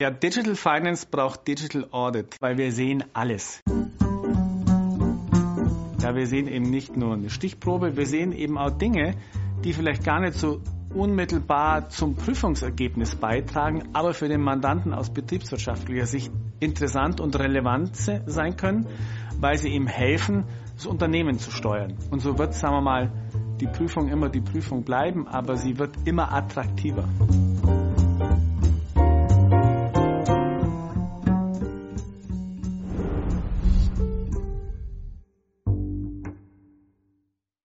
Ja, Digital Finance braucht Digital Audit, weil wir sehen alles. Ja, wir sehen eben nicht nur eine Stichprobe, wir sehen eben auch Dinge, die vielleicht gar nicht so unmittelbar zum Prüfungsergebnis beitragen, aber für den Mandanten aus betriebswirtschaftlicher Sicht interessant und relevant sein können, weil sie ihm helfen, das Unternehmen zu steuern. Und so wird, sagen wir mal, die Prüfung immer die Prüfung bleiben, aber sie wird immer attraktiver.